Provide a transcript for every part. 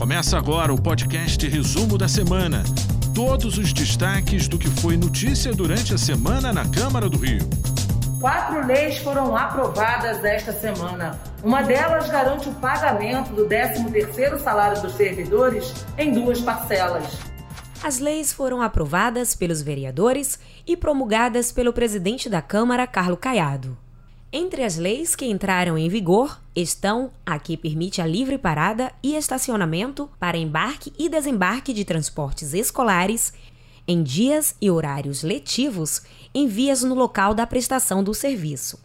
Começa agora o podcast Resumo da Semana. Todos os destaques do que foi notícia durante a semana na Câmara do Rio. Quatro leis foram aprovadas esta semana. Uma delas garante o pagamento do 13º salário dos servidores em duas parcelas. As leis foram aprovadas pelos vereadores e promulgadas pelo presidente da Câmara, Carlo Caiado. Entre as leis que entraram em vigor estão a que permite a livre parada e estacionamento para embarque e desembarque de transportes escolares em dias e horários letivos em vias no local da prestação do serviço.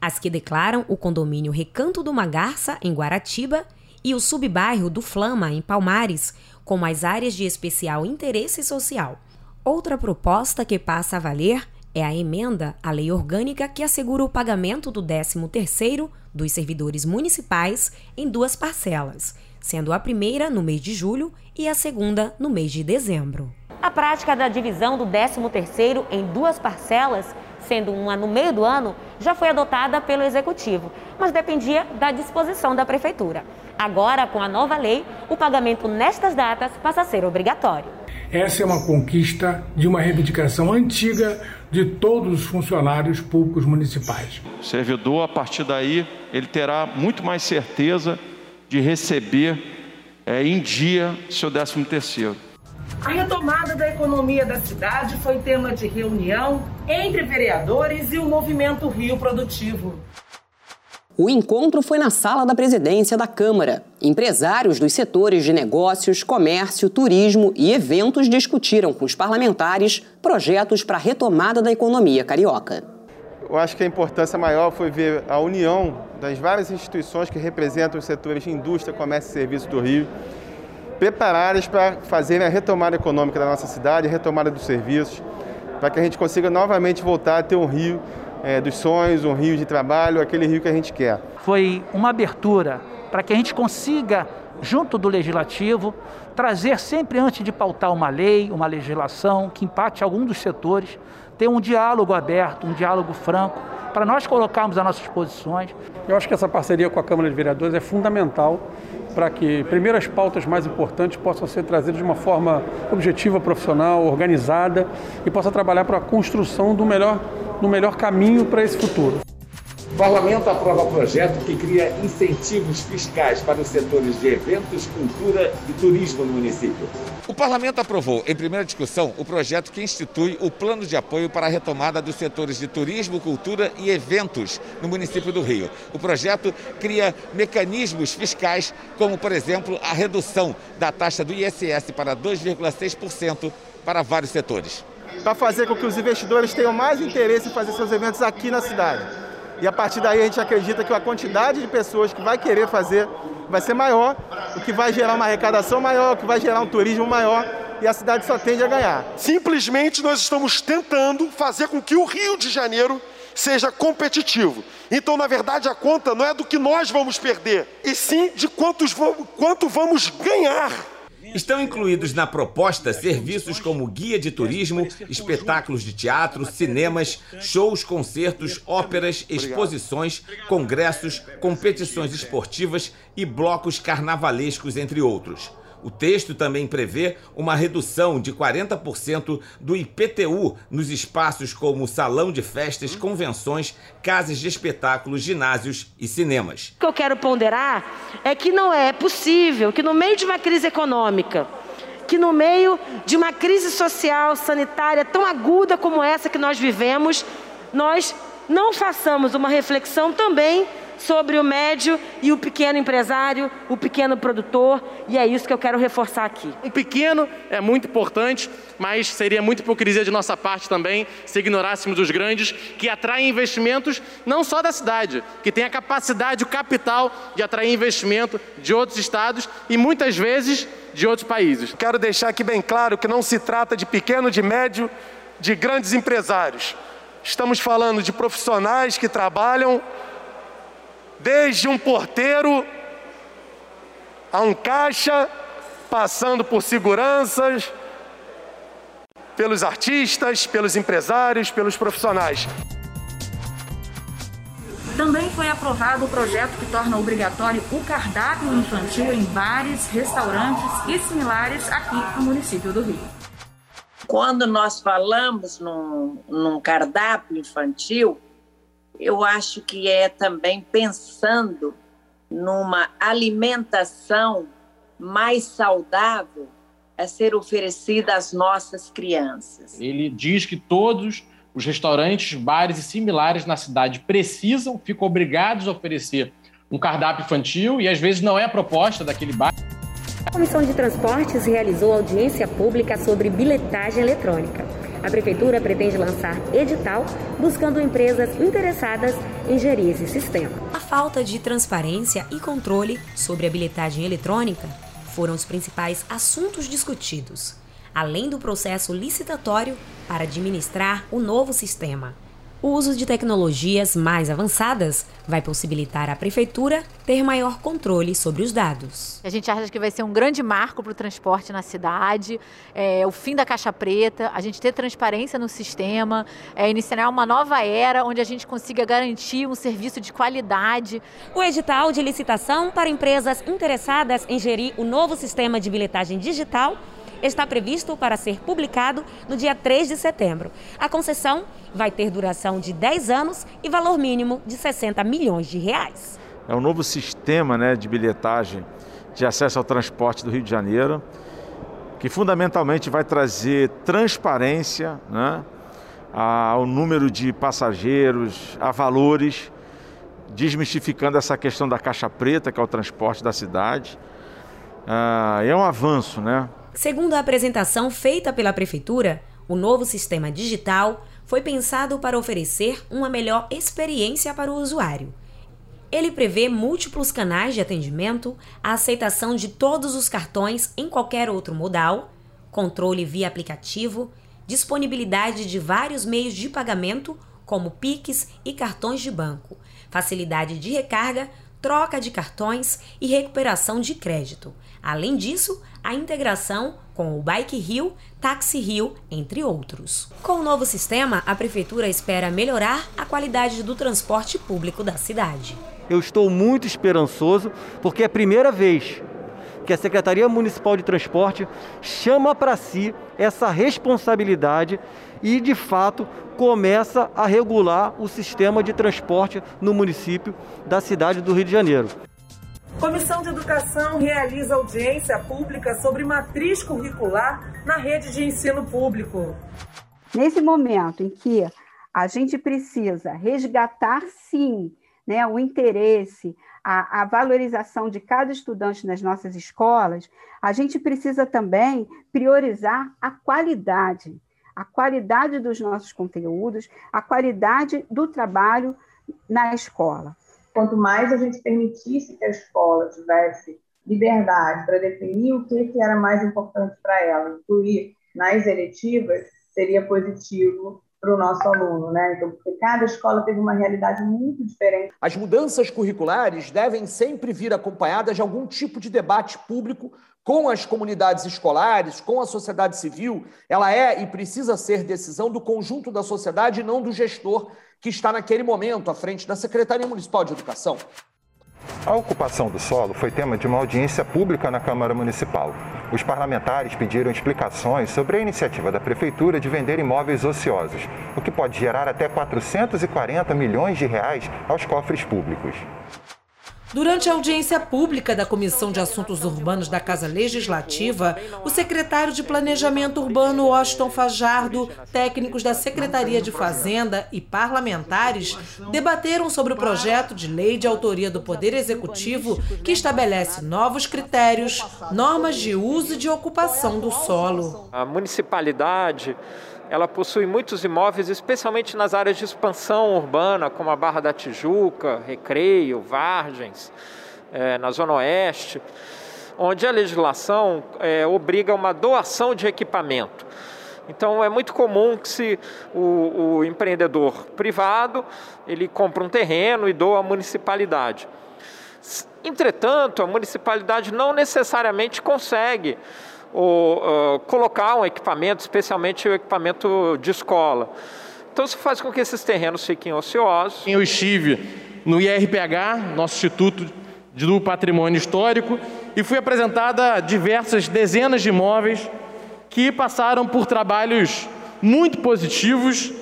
As que declaram o condomínio Recanto do Magarça, em Guaratiba, e o subbairro do Flama, em Palmares, como as áreas de especial interesse social. Outra proposta que passa a valer é a emenda à lei orgânica que assegura o pagamento do 13º dos servidores municipais em duas parcelas, sendo a primeira no mês de julho e a segunda no mês de dezembro. A prática da divisão do 13º em duas parcelas, sendo uma no meio do ano, já foi adotada pelo executivo, mas dependia da disposição da prefeitura. Agora, com a nova lei, o pagamento nestas datas passa a ser obrigatório. Essa é uma conquista de uma reivindicação antiga de todos os funcionários públicos municipais. O servidor, a partir daí, ele terá muito mais certeza de receber é, em dia seu 13 terceiro. A retomada da economia da cidade foi tema de reunião entre vereadores e o movimento Rio Produtivo. O encontro foi na sala da presidência da Câmara. Empresários dos setores de negócios, comércio, turismo e eventos discutiram com os parlamentares projetos para a retomada da economia carioca. Eu acho que a importância maior foi ver a união das várias instituições que representam os setores de indústria, comércio e serviços do Rio, preparadas para fazerem a retomada econômica da nossa cidade, a retomada dos serviços, para que a gente consiga novamente voltar a ter um Rio é, dos sonhos, um rio de trabalho, aquele rio que a gente quer. Foi uma abertura para que a gente consiga, junto do legislativo, trazer sempre antes de pautar uma lei, uma legislação que impacte algum dos setores, ter um diálogo aberto, um diálogo franco, para nós colocarmos as nossas posições. Eu acho que essa parceria com a Câmara de Vereadores é fundamental para que, primeiro, as pautas mais importantes possam ser trazidas de uma forma objetiva, profissional, organizada e possa trabalhar para a construção do melhor no melhor caminho para esse futuro. O parlamento aprova projeto que cria incentivos fiscais para os setores de eventos, cultura e turismo no município. O parlamento aprovou, em primeira discussão, o projeto que institui o plano de apoio para a retomada dos setores de turismo, cultura e eventos no município do Rio. O projeto cria mecanismos fiscais, como, por exemplo, a redução da taxa do ISS para 2,6% para vários setores para fazer com que os investidores tenham mais interesse em fazer seus eventos aqui na cidade. E a partir daí a gente acredita que a quantidade de pessoas que vai querer fazer vai ser maior, o que vai gerar uma arrecadação maior, o que vai gerar um turismo maior e a cidade só tende a ganhar. Simplesmente nós estamos tentando fazer com que o Rio de Janeiro seja competitivo. Então, na verdade, a conta não é do que nós vamos perder, e sim de quantos, quanto vamos ganhar. Estão incluídos na proposta serviços como guia de turismo, espetáculos de teatro, cinemas, shows, concertos, óperas, exposições, congressos, competições esportivas e blocos carnavalescos, entre outros. O texto também prevê uma redução de 40% do IPTU nos espaços como salão de festas, convenções, casas de espetáculos, ginásios e cinemas. O que eu quero ponderar é que não é possível que no meio de uma crise econômica, que no meio de uma crise social, sanitária tão aguda como essa que nós vivemos, nós não façamos uma reflexão também sobre o médio e o pequeno empresário, o pequeno produtor, e é isso que eu quero reforçar aqui. O pequeno é muito importante, mas seria muita hipocrisia de nossa parte também se ignorássemos os grandes, que atraem investimentos não só da cidade, que tem a capacidade, o capital de atrair investimento de outros estados e muitas vezes de outros países. Quero deixar aqui bem claro que não se trata de pequeno, de médio, de grandes empresários. Estamos falando de profissionais que trabalham desde um porteiro a um caixa, passando por seguranças, pelos artistas, pelos empresários, pelos profissionais. Também foi aprovado o projeto que torna obrigatório o cardápio infantil em bares, restaurantes e similares aqui no município do Rio. Quando nós falamos num, num cardápio infantil, eu acho que é também pensando numa alimentação mais saudável a ser oferecida às nossas crianças. Ele diz que todos os restaurantes, bares e similares na cidade precisam, ficam obrigados a oferecer um cardápio infantil e às vezes não é a proposta daquele bar. A Comissão de Transportes realizou audiência pública sobre bilhetagem eletrônica. A Prefeitura pretende lançar edital buscando empresas interessadas em gerir esse sistema. A falta de transparência e controle sobre a bilhetagem eletrônica foram os principais assuntos discutidos, além do processo licitatório para administrar o novo sistema. O uso de tecnologias mais avançadas vai possibilitar à Prefeitura ter maior controle sobre os dados. A gente acha que vai ser um grande marco para o transporte na cidade, é, o fim da caixa preta, a gente ter transparência no sistema, é, iniciar uma nova era onde a gente consiga garantir um serviço de qualidade. O edital de licitação para empresas interessadas em gerir o novo sistema de bilhetagem digital está previsto para ser publicado no dia 3 de setembro. A concessão vai ter duração de 10 anos e valor mínimo de 60 milhões de reais. É um novo sistema né, de bilhetagem de acesso ao transporte do Rio de Janeiro, que fundamentalmente vai trazer transparência né, ao número de passageiros, a valores, desmistificando essa questão da caixa preta, que é o transporte da cidade. Ah, é um avanço, né? Segundo a apresentação feita pela Prefeitura, o novo sistema digital foi pensado para oferecer uma melhor experiência para o usuário. Ele prevê múltiplos canais de atendimento, a aceitação de todos os cartões em qualquer outro modal, controle via aplicativo, disponibilidade de vários meios de pagamento, como PIX e cartões de banco, facilidade de recarga, troca de cartões e recuperação de crédito. Além disso, a integração com o Bike Rio, Taxi Rio, entre outros. Com o novo sistema, a prefeitura espera melhorar a qualidade do transporte público da cidade. Eu estou muito esperançoso porque é a primeira vez que a Secretaria Municipal de Transporte chama para si essa responsabilidade e, de fato, começa a regular o sistema de transporte no município da cidade do Rio de Janeiro. Comissão de Educação realiza audiência pública sobre matriz curricular na rede de ensino público. Nesse momento em que a gente precisa resgatar, sim, né, o interesse, a, a, valorização de cada estudante nas nossas escolas, a gente precisa também priorizar a qualidade, a qualidade dos nossos conteúdos, a qualidade do trabalho na escola quanto mais a gente permitisse que a escola tivesse liberdade para definir o que, que era mais importante para ela, incluir nas eletivas, seria positivo para o nosso aluno, né? Então, porque cada escola teve uma realidade muito diferente. As mudanças curriculares devem sempre vir acompanhadas de algum tipo de debate público com as comunidades escolares, com a sociedade civil. Ela é e precisa ser decisão do conjunto da sociedade e não do gestor que está naquele momento à frente da Secretaria Municipal de Educação. A ocupação do solo foi tema de uma audiência pública na Câmara Municipal. Os parlamentares pediram explicações sobre a iniciativa da Prefeitura de vender imóveis ociosos, o que pode gerar até 440 milhões de reais aos cofres públicos. Durante a audiência pública da Comissão de Assuntos Urbanos da Casa Legislativa, o secretário de Planejamento Urbano Washington Fajardo, técnicos da Secretaria de Fazenda e parlamentares debateram sobre o projeto de lei de autoria do Poder Executivo que estabelece novos critérios, normas de uso e de ocupação do solo. A municipalidade ela possui muitos imóveis, especialmente nas áreas de expansão urbana, como a Barra da Tijuca, Recreio, Vargens, é, na Zona Oeste, onde a legislação é, obriga uma doação de equipamento. Então é muito comum que se o, o empreendedor privado ele compra um terreno e doa à municipalidade. Entretanto, a municipalidade não necessariamente consegue ou, uh, colocar um equipamento, especialmente o equipamento de escola. Então isso faz com que esses terrenos fiquem ociosos. Eu estive no IRPH, nosso Instituto do Patrimônio Histórico, e fui apresentada diversas dezenas de imóveis que passaram por trabalhos muito positivos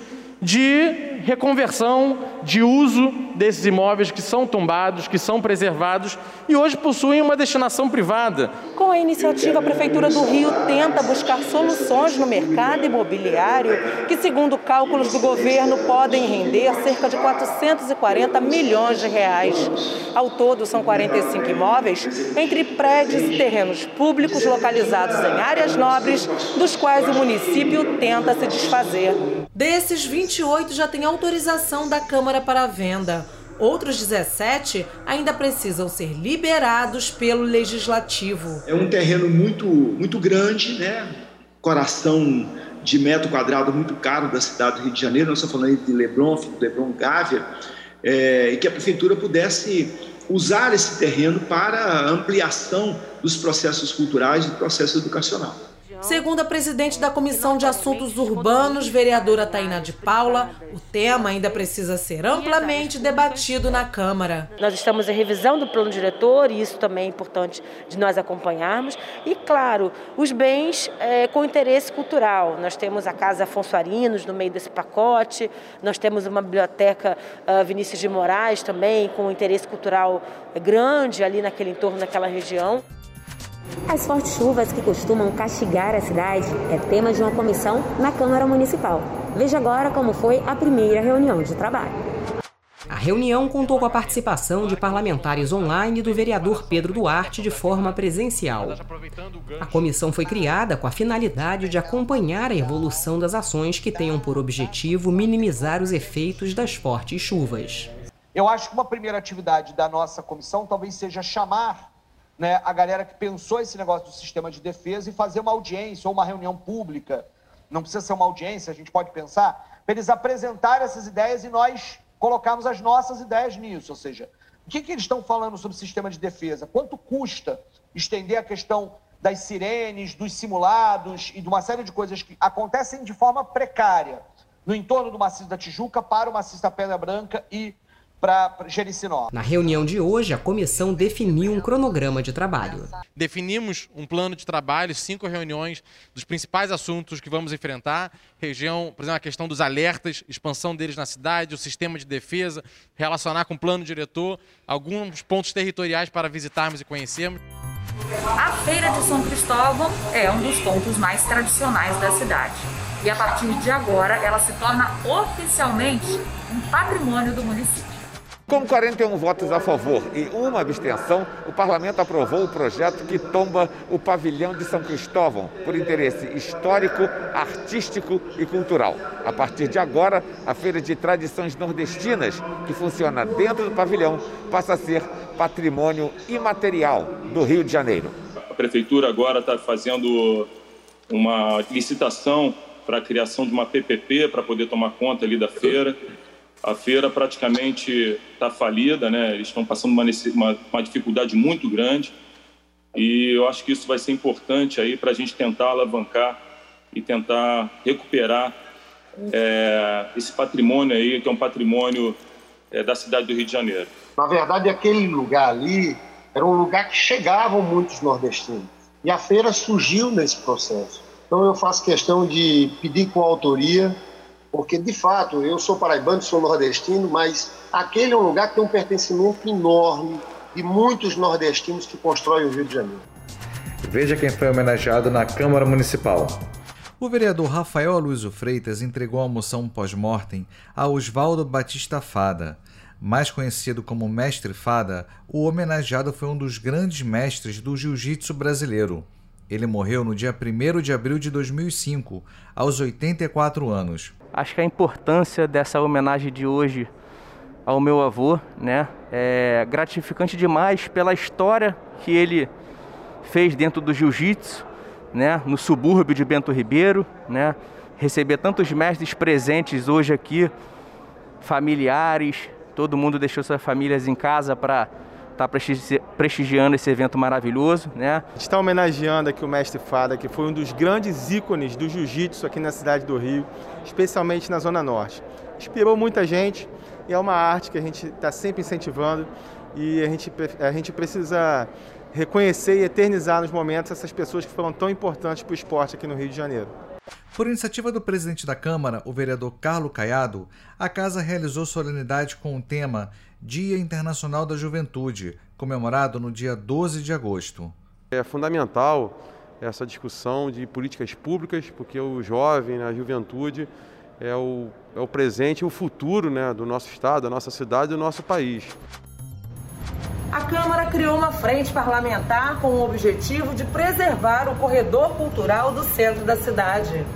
de reconversão, de uso desses imóveis que são tombados, que são preservados e hoje possuem uma destinação privada. Com a iniciativa, a Prefeitura do Rio tenta buscar soluções no mercado imobiliário que, segundo cálculos do governo, podem render cerca de 440 milhões de reais. Ao todo, são 45 imóveis entre prédios e terrenos públicos localizados em áreas nobres, dos quais o município tenta se desfazer. Desses 28 já tem autorização da Câmara para venda. Outros 17 ainda precisam ser liberados pelo Legislativo. É um terreno muito, muito grande, né? Coração de metro quadrado muito caro da cidade do Rio de Janeiro. Nós estamos falando de Leblon, Leblon Gávea, é, e que a prefeitura pudesse usar esse terreno para ampliação dos processos culturais e do processo educacional. Segundo a presidente da Comissão de Assuntos Urbanos, vereadora Taina de Paula, o tema ainda precisa ser amplamente debatido na Câmara. Nós estamos em revisão do plano diretor e isso também é importante de nós acompanharmos. E, claro, os bens é, com interesse cultural. Nós temos a Casa Afonso Arinos no meio desse pacote, nós temos uma biblioteca uh, Vinícius de Moraes também com interesse cultural grande ali naquele entorno, naquela região. As fortes chuvas que costumam castigar a cidade é tema de uma comissão na Câmara Municipal. Veja agora como foi a primeira reunião de trabalho. A reunião contou com a participação de parlamentares online e do vereador Pedro Duarte de forma presencial. A comissão foi criada com a finalidade de acompanhar a evolução das ações que tenham por objetivo minimizar os efeitos das fortes chuvas. Eu acho que uma primeira atividade da nossa comissão talvez seja chamar né, a galera que pensou esse negócio do sistema de defesa e fazer uma audiência ou uma reunião pública. Não precisa ser uma audiência, a gente pode pensar, para eles apresentarem essas ideias e nós colocarmos as nossas ideias nisso. Ou seja, o que, que eles estão falando sobre sistema de defesa? Quanto custa estender a questão das sirenes, dos simulados e de uma série de coisas que acontecem de forma precária no entorno do maciço da Tijuca para o maciço da Pedra Branca e para Jericinó. Na reunião de hoje, a comissão definiu um cronograma de trabalho. Definimos um plano de trabalho, cinco reuniões dos principais assuntos que vamos enfrentar. Região, por exemplo, a questão dos alertas, expansão deles na cidade, o sistema de defesa, relacionar com o plano diretor, alguns pontos territoriais para visitarmos e conhecermos. A Feira de São Cristóvão é um dos pontos mais tradicionais da cidade. E a partir de agora, ela se torna oficialmente um patrimônio do município. Com 41 votos a favor e uma abstenção, o parlamento aprovou o projeto que tomba o pavilhão de São Cristóvão por interesse histórico, artístico e cultural. A partir de agora, a Feira de Tradições Nordestinas, que funciona dentro do pavilhão, passa a ser patrimônio imaterial do Rio de Janeiro. A prefeitura agora está fazendo uma licitação para a criação de uma PPP para poder tomar conta ali da feira. A feira praticamente está falida, né? Eles estão passando uma, uma, uma, dificuldade muito grande e eu acho que isso vai ser importante aí para a gente tentar alavancar e tentar recuperar é, esse patrimônio aí que é um patrimônio é, da cidade do Rio de Janeiro. Na verdade, aquele lugar ali era um lugar que chegavam muitos nordestinos e a feira surgiu nesse processo. Então eu faço questão de pedir com autoria porque de fato eu sou paraibano, sou nordestino, mas aquele é um lugar que tem um pertencimento enorme de muitos nordestinos que constroem o Rio de Janeiro. Veja quem foi homenageado na Câmara Municipal. O vereador Rafael Aluísio Freitas entregou a moção pós-mortem a Oswaldo Batista Fada. Mais conhecido como Mestre Fada, o homenageado foi um dos grandes mestres do jiu-jitsu brasileiro. Ele morreu no dia 1 de abril de 2005, aos 84 anos. Acho que a importância dessa homenagem de hoje ao meu avô, né, é gratificante demais pela história que ele fez dentro do jiu-jitsu, né, no subúrbio de Bento Ribeiro, né, receber tantos mestres presentes hoje aqui, familiares, todo mundo deixou suas famílias em casa para está prestigiando esse evento maravilhoso, né? A gente está homenageando aqui o mestre Fada, que foi um dos grandes ícones do jiu-jitsu aqui na cidade do Rio, especialmente na Zona Norte. Inspirou muita gente, e é uma arte que a gente está sempre incentivando e a gente, a gente precisa reconhecer e eternizar nos momentos essas pessoas que foram tão importantes para o esporte aqui no Rio de Janeiro. Por iniciativa do presidente da Câmara, o vereador Carlos Caiado, a casa realizou solenidade com o tema Dia Internacional da Juventude, comemorado no dia 12 de agosto. É fundamental essa discussão de políticas públicas, porque o jovem, a juventude, é o, é o presente e o futuro né, do nosso estado, da nossa cidade e do nosso país. A Câmara criou uma frente parlamentar com o objetivo de preservar o corredor cultural do centro da cidade.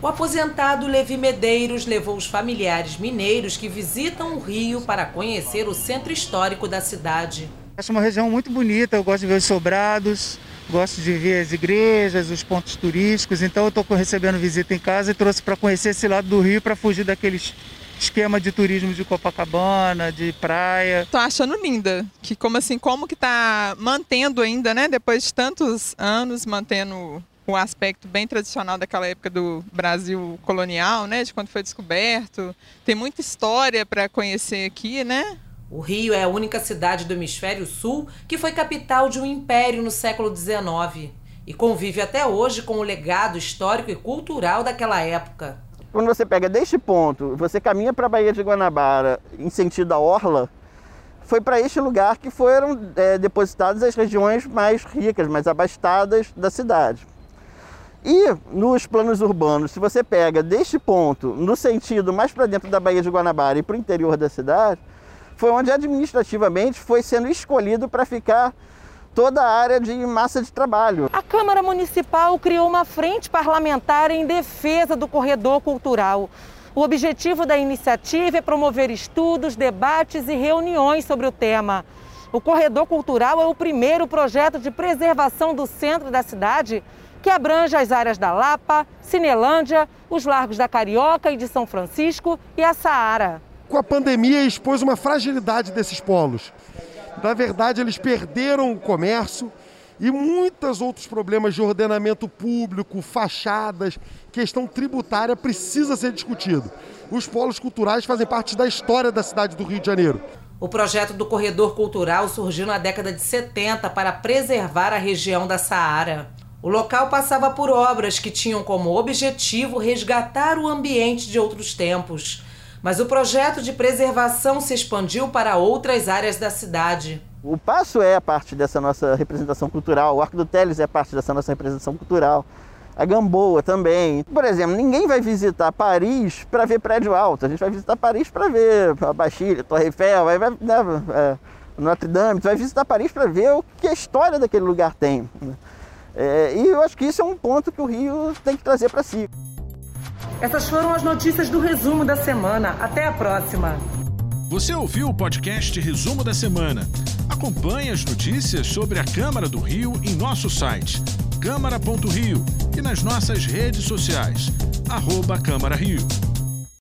O aposentado Levi Medeiros levou os familiares mineiros que visitam o Rio para conhecer o centro histórico da cidade. Acho uma região muito bonita, eu gosto de ver os sobrados, gosto de ver as igrejas, os pontos turísticos, então eu estou recebendo visita em casa e trouxe para conhecer esse lado do Rio para fugir daqueles esquema de turismo de Copacabana, de praia. Tô achando linda, que como assim, como que tá mantendo ainda, né, depois de tantos anos, mantendo o aspecto bem tradicional daquela época do Brasil colonial, né, de quando foi descoberto. Tem muita história para conhecer aqui, né? O Rio é a única cidade do hemisfério sul que foi capital de um império no século XIX e convive até hoje com o legado histórico e cultural daquela época. Quando você pega deste ponto, você caminha para a Baía de Guanabara em sentido à Orla, foi para este lugar que foram é, depositadas as regiões mais ricas, mais abastadas da cidade. E nos planos urbanos, se você pega deste ponto, no sentido mais para dentro da Baía de Guanabara e para o interior da cidade, foi onde administrativamente foi sendo escolhido para ficar toda a área de massa de trabalho. A Câmara Municipal criou uma frente parlamentar em defesa do corredor cultural. O objetivo da iniciativa é promover estudos, debates e reuniões sobre o tema. O corredor cultural é o primeiro projeto de preservação do centro da cidade que abrange as áreas da Lapa, Cinelândia, os Largos da Carioca e de São Francisco e a Saara. Com a pandemia, expôs uma fragilidade desses polos. Na verdade, eles perderam o comércio e muitos outros problemas de ordenamento público, fachadas, questão tributária precisa ser discutido. Os polos culturais fazem parte da história da cidade do Rio de Janeiro. O projeto do Corredor Cultural surgiu na década de 70 para preservar a região da Saara. O local passava por obras que tinham como objetivo resgatar o ambiente de outros tempos. Mas o projeto de preservação se expandiu para outras áreas da cidade. O Passo é parte dessa nossa representação cultural, o Arco do Teles é parte dessa nossa representação cultural, a Gamboa também. Por exemplo, ninguém vai visitar Paris para ver prédio alto, a gente vai visitar Paris para ver a Bastilha, Torre Eiffel, vai, vai, né, é, Notre Dame, vai visitar Paris para ver o que a história daquele lugar tem. É, e eu acho que isso é um ponto que o Rio tem que trazer para si. Essas foram as notícias do resumo da semana. Até a próxima. Você ouviu o podcast Resumo da Semana. Acompanhe as notícias sobre a Câmara do Rio em nosso site câmara.rio e nas nossas redes sociais, arroba Câmara Rio.